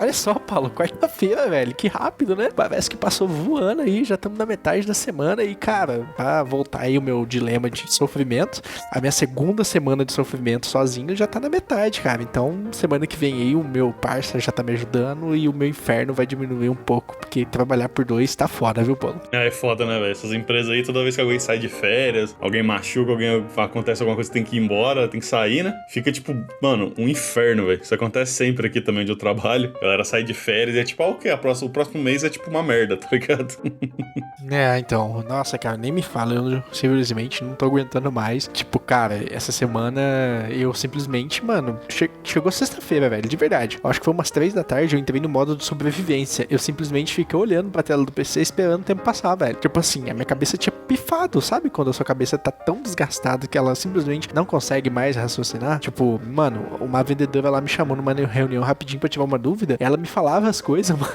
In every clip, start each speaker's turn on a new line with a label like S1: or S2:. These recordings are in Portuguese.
S1: Olha só, Paulo, quarta-feira, velho. Que rápido, né? Parece que passou voando aí, já estamos na metade da semana. E, cara, pra voltar aí o meu dilema de sofrimento, a minha segunda semana de sofrimento sozinho já tá na metade, cara. Então, semana que vem aí, o meu parça já tá me ajudando e o meu inferno vai diminuir um pouco, porque trabalhar por dois tá foda, viu, Paulo?
S2: É, é foda, né, velho? Essas empresas aí, toda vez que alguém sai de férias, alguém machuca, alguém acontece alguma coisa, tem que ir embora, tem que sair, né? Fica tipo, mano, um inferno, velho. Isso acontece sempre aqui também onde eu trabalho galera sai de férias e é tipo, ah, o que? O próximo mês é tipo uma merda, tá ligado?
S1: é, então, nossa, cara, nem me fala, eu simplesmente não tô aguentando mais. Tipo, cara, essa semana eu simplesmente, mano, che chegou sexta-feira, velho, de verdade. Eu acho que foi umas três da tarde, eu entrei no modo de sobrevivência. Eu simplesmente fiquei olhando pra tela do PC esperando o tempo passar, velho. Tipo assim, a minha cabeça tinha pifado, sabe? Quando a sua cabeça tá tão desgastada que ela simplesmente não consegue mais raciocinar. Tipo, mano, uma vendedora lá me chamou numa reunião rapidinho pra tirar uma dúvida ela me falava as coisas, mano.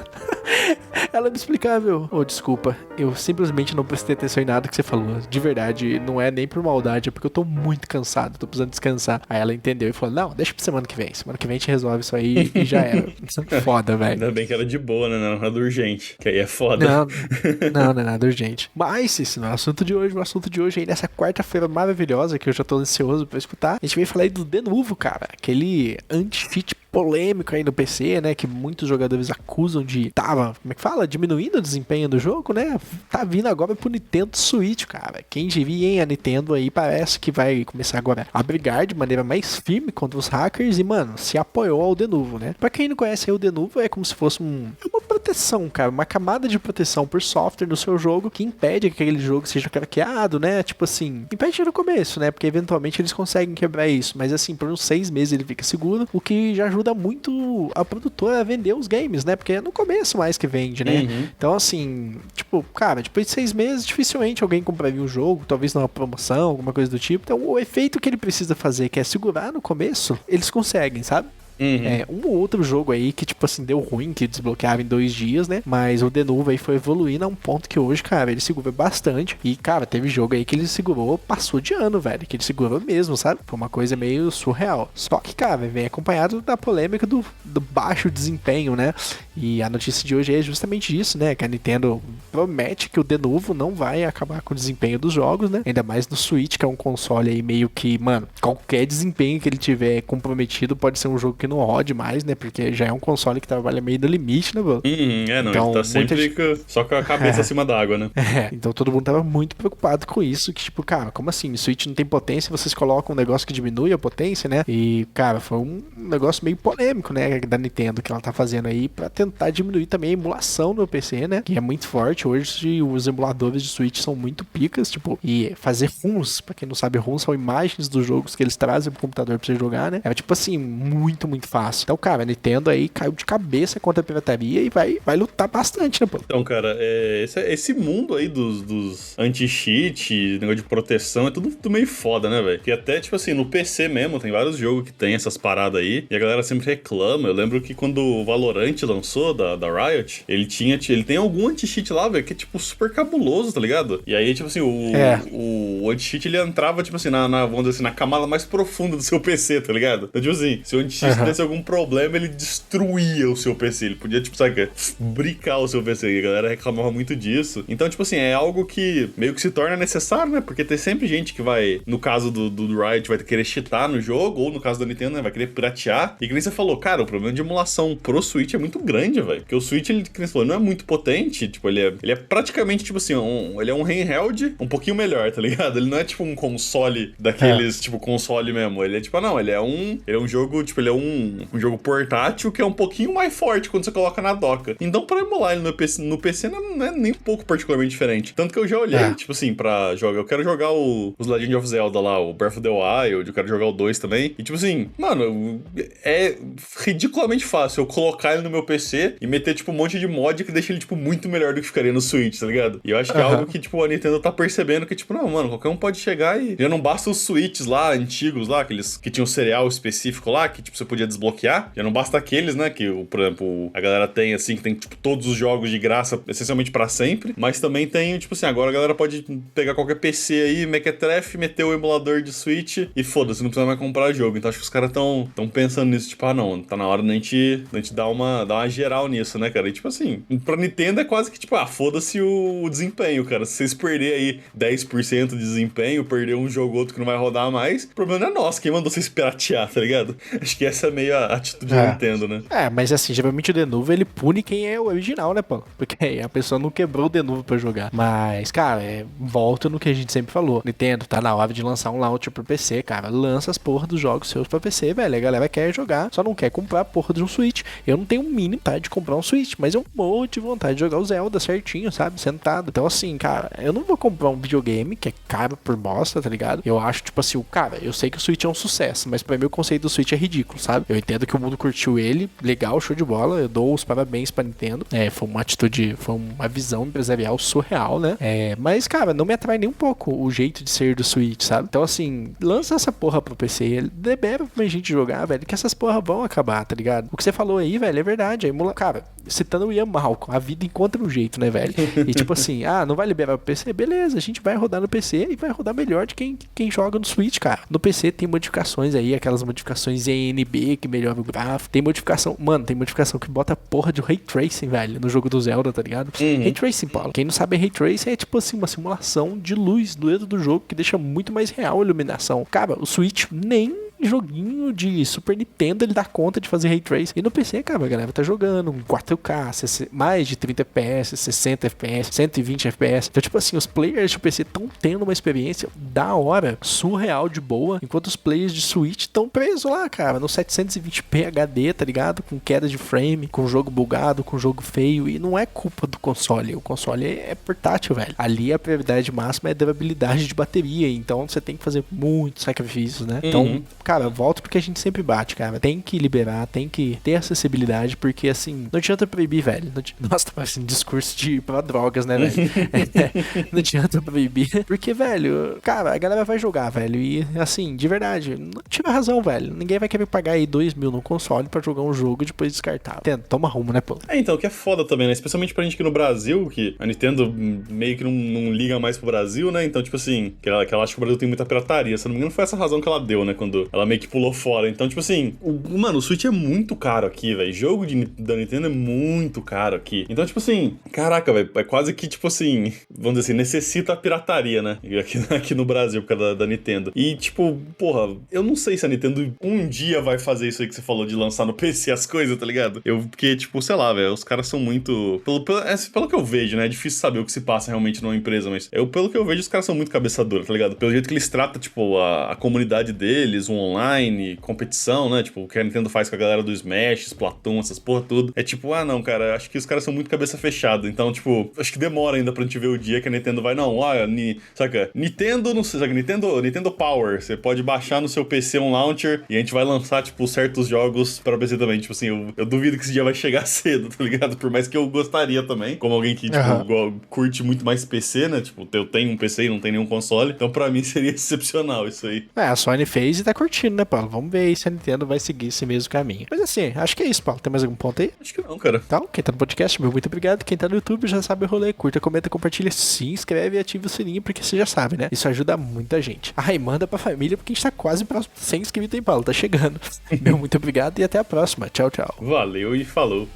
S1: ela me explicava, eu, oh, desculpa, eu simplesmente não prestei atenção em nada que você falou. De verdade, não é nem por maldade, é porque eu tô muito cansado, tô precisando descansar. Aí ela entendeu e falou: Não, deixa pra semana que vem. Semana que vem a gente resolve isso aí e já era. foda, velho.
S2: Ainda bem que era de boa, né? Não nada urgente. Que aí é foda.
S1: Não, não, não é nada urgente. Mas, esse não é o assunto de hoje. O assunto de hoje aí, nessa quarta-feira maravilhosa, que eu já tô ansioso pra escutar, a gente veio falar aí do de novo, cara. Aquele anti-cheat polêmico aí no PC, né? Que muitos jogadores acusam de tava, como é que fala? Diminuindo o desempenho do jogo, né? Tá vindo agora pro Nintendo Switch, cara. Quem diria, hein? A Nintendo aí parece que vai começar agora a brigar de maneira mais firme contra os hackers e, mano, se apoiou ao Denuvo, né? Pra quem não conhece aí, o Denuvo é como se fosse um, é uma proteção, cara. Uma camada de proteção por software no seu jogo que impede que aquele jogo seja craqueado, né? Tipo assim, impede no começo, né? Porque eventualmente eles conseguem quebrar isso. Mas assim, por uns seis meses ele fica seguro, o que já ajuda muito a produtora a vender os games, né? Porque é no começo mais que vende, né? Uhum. Então, assim, tipo, cara, depois de seis meses, dificilmente alguém compraria um jogo, talvez numa promoção, alguma coisa do tipo. Então, o efeito que ele precisa fazer, que é segurar no começo, eles conseguem, sabe? Uhum. É, um ou outro jogo aí que, tipo assim, deu ruim, que desbloqueava em dois dias, né? Mas o Denuvo aí foi evoluindo a um ponto que hoje, cara, ele segura bastante. E, cara, teve jogo aí que ele segurou, passou de ano, velho. Que ele segurou mesmo, sabe? Foi uma coisa meio surreal. Só que, cara, vem acompanhado da polêmica do, do baixo desempenho, né? E a notícia de hoje é justamente isso, né? Que a Nintendo promete que o Denuvo não vai acabar com o desempenho dos jogos, né? Ainda mais no Switch, que é um console aí meio que, mano, qualquer desempenho que ele tiver comprometido pode ser um jogo que que não rode mais, né? Porque já é um console que trabalha meio no limite, né,
S2: mano? Uhum, é, não, então, ele tá sempre gente... só com a cabeça é. acima d'água, né?
S1: É, então todo mundo tava muito preocupado com isso, que tipo, cara, como assim? O Switch não tem potência, vocês colocam um negócio que diminui a potência, né? E, cara, foi um negócio meio polêmico, né, da Nintendo que ela tá fazendo aí para tentar diminuir também a emulação no PC, né? Que é muito forte. Hoje os emuladores de Switch são muito picas, tipo, e fazer runs, para quem não sabe, runs são imagens dos jogos que eles trazem pro computador pra você jogar, né? É tipo assim, muito, muito muito fácil. Então, cara, a Nintendo aí caiu de cabeça contra a pirataria e vai, vai lutar bastante, né, pô?
S2: Então, cara, é, esse, esse mundo aí dos, dos anti-cheat, negócio de proteção, é tudo, tudo meio foda, né, velho? Que até, tipo assim, no PC mesmo, tem vários jogos que tem essas paradas aí, e a galera sempre reclama. Eu lembro que quando o Valorant lançou, da, da Riot, ele tinha, ele tem algum anti-cheat lá, velho, que é, tipo, super cabuloso, tá ligado? E aí, tipo assim, o, é. o, o anti-cheat, ele entrava, tipo assim, na, na, vamos dizer assim, na camada mais profunda do seu PC, tá ligado? Então, tipo assim, se o anti-cheat tivesse algum problema, ele destruía o seu PC. Ele podia, tipo, sabe, brincar o seu PC. E a galera reclamava muito disso. Então, tipo assim, é algo que meio que se torna necessário, né? Porque tem sempre gente que vai, no caso do, do, Riot, vai querer cheatar no jogo, ou no caso da Nintendo, né, vai querer piratear. E que nem você falou, cara, o problema de emulação pro Switch é muito grande, velho. Porque o Switch, ele, que nem você falou, não é muito potente. Tipo, ele é, ele é praticamente, tipo assim, um, ele é um handheld um pouquinho melhor, tá ligado? Ele não é tipo um console daqueles, é. tipo, console mesmo. Ele é tipo, não, ele é um. Ele é um jogo, tipo, ele é um, um jogo portátil que é um pouquinho mais forte quando você coloca na doca. Então, pra emular ele no PC, no PC não é nem um pouco particularmente diferente. Tanto que eu já olhei, é. tipo assim, pra jogar. Eu quero jogar o, os Legend of Zelda lá, o Breath of the Wild, eu quero jogar o 2 também. E tipo assim, mano, é ridiculamente fácil eu colocar ele no meu PC e meter, tipo, um monte de mod que deixa ele, tipo, muito melhor do que ficaria no Switch, tá ligado? E eu acho que uhum. é algo que, tipo, a Nintendo tá percebendo que, tipo, não, mano, qualquer um pode chegar e já não basta os Switches lá, antigos lá, aqueles que tinham um cereal específico lá, que, tipo, você podia podia desbloquear. Já não basta aqueles, né? Que, por exemplo, a galera tem, assim, que tem, tipo, todos os jogos de graça, essencialmente para sempre. Mas também tem, tipo assim, agora a galera pode pegar qualquer PC aí, Mequetrefe, meter o emulador de Switch e foda-se, não precisa mais comprar jogo. Então acho que os caras estão tão pensando nisso, tipo, ah, não, tá na hora da gente, da gente dar, uma, dar uma geral nisso, né, cara? E tipo assim, pra Nintendo é quase que, tipo, ah, foda-se o, o, desempenho, cara. Se vocês perderem aí 10% de desempenho, perder um jogo ou outro que não vai rodar mais, o problema não é nosso, quem mandou vocês piratear, tá ligado? Acho que essa é meio a atitude é. da Nintendo, né?
S1: É, mas assim, geralmente o Denuvo ele pune quem é o original, né, pô? Porque a pessoa não quebrou o Denuvo pra jogar. Mas, cara, é, volta no que a gente sempre falou. Nintendo, tá na hora de lançar um launcher pro PC, cara. Lança as porra dos jogos seus pra PC, velho. A galera quer jogar, só não quer comprar a porra de um Switch. Eu não tenho um mínimo tá, de comprar um Switch, mas eu morro de vontade de jogar o Zelda certinho, sabe? Sentado. Então, assim, cara, eu não vou comprar um videogame que é caro por bosta, tá ligado? Eu acho, tipo assim, o cara, eu sei que o Switch é um sucesso, mas pra mim o conceito do Switch é ridículo, sabe? Eu entendo que o mundo curtiu ele, legal, show de bola. Eu dou os parabéns pra Nintendo. É, foi uma atitude, foi uma visão empresarial surreal, né? É, mas, cara, não me atrai nem um pouco o jeito de ser do Switch, sabe? Então, assim, lança essa porra pro PC, libera pra gente jogar, velho, que essas porra vão acabar, tá ligado? O que você falou aí, velho, é verdade. Emula... Cara, citando o Ian Malcolm, a vida encontra um jeito, né, velho? E tipo assim, ah, não vai liberar pro PC? Beleza, a gente vai rodar no PC e vai rodar melhor de quem, quem joga no Switch, cara. No PC tem modificações aí, aquelas modificações ENB que melhora o gráfico. Tem modificação, mano, tem modificação que bota a porra de Ray Tracing, velho, no jogo do Zelda, tá ligado? Uhum. Ray Tracing, Paulo. Quem não sabe Ray Tracing é tipo assim, uma simulação de luz dentro do jogo que deixa muito mais real a iluminação. Cara, o Switch nem joguinho de Super Nintendo ele dá conta de fazer Ray Trace. E no PC, cara, a galera tá jogando 4K, mais de 30 FPS, 60 FPS, 120 FPS. Então, tipo assim, os players de PC estão tendo uma experiência da hora, surreal de boa, enquanto os players de Switch estão presos lá, cara, no 720p HD, tá ligado? Com queda de frame, com jogo bugado, com jogo feio. E não é culpa do console. O console é portátil, velho. Ali a prioridade máxima é durabilidade de bateria. Então você tem que fazer muitos sacrifícios, né? Então, uhum. Então, cara, volto porque a gente sempre bate, cara. Tem que liberar, tem que ter acessibilidade, porque assim, não adianta proibir, velho. Não adianta... Nossa, tá assim, discurso de pra drogas, né, velho? é, não adianta proibir. Porque, velho, cara, a galera vai jogar, velho. E assim, de verdade, não tive razão, velho. Ninguém vai querer pagar aí 2 mil no console pra jogar um jogo e depois descartar. Tenta, toma rumo, né, pô?
S2: É, então, o que é foda também, né? Especialmente pra gente aqui no Brasil, que a Nintendo meio que não, não liga mais pro Brasil, né? Então, tipo assim, que ela, que ela acha que o Brasil tem muita pirataria. Se não me engano, foi essa razão que ela deu, né? Quando ela meio que pulou fora. Então, tipo assim, o, mano, o Switch é muito caro aqui, velho. Jogo de, da Nintendo é muito caro aqui. Então, tipo assim, caraca, velho, é quase que, tipo assim, vamos dizer assim, necessita a pirataria, né? Aqui, aqui no Brasil, por causa da, da, Nintendo. E, tipo, porra, eu não sei se a Nintendo um dia vai fazer isso aí que você falou de lançar no PC as coisas, tá ligado? Eu, porque, tipo, sei lá, velho, os caras são muito. Pelo, pelo, é, pelo que eu vejo, né? É difícil saber o que se passa realmente numa empresa, mas eu, pelo que eu vejo, os caras são muito cabeçadores, tá ligado? Pelo jeito que eles tratam, tipo, a, a comunidade deles, o online, competição, né? Tipo, o que a Nintendo faz com a galera do Smash, Splatoon, essas porra tudo. É tipo, ah, não, cara, acho que os caras são muito cabeça fechada. Então, tipo, acho que demora ainda pra gente ver o dia que a Nintendo vai, não, olha, ni, saca? Nintendo, não sei, saca? Nintendo, Nintendo Power. Você pode baixar no seu PC um launcher e a gente vai lançar, tipo, certos jogos pra PC também. Tipo assim, eu, eu duvido que esse dia vai chegar cedo, tá ligado? Por mais que eu gostaria também, como alguém que, tipo, uhum. curte muito mais PC, né? Tipo, eu tenho um PC e não tenho nenhum console. Então, pra mim, seria excepcional isso aí.
S1: É, a Sony fez e tá curtindo, né, Paulo? Vamos ver se a Nintendo vai seguir esse mesmo caminho. Mas assim, acho que é isso, Paulo. Tem mais algum ponto aí?
S2: Acho que não, cara.
S1: Então, quem tá no podcast, meu muito obrigado. Quem tá no YouTube já sabe o rolê. Curta, comenta, compartilha, se inscreve e ativa o sininho, porque você já sabe, né? Isso ajuda muita gente. E manda pra família, porque a gente tá quase próximo 100 inscritos, hein, Paulo? Tá chegando. meu muito obrigado e até a próxima. Tchau, tchau.
S2: Valeu e falou.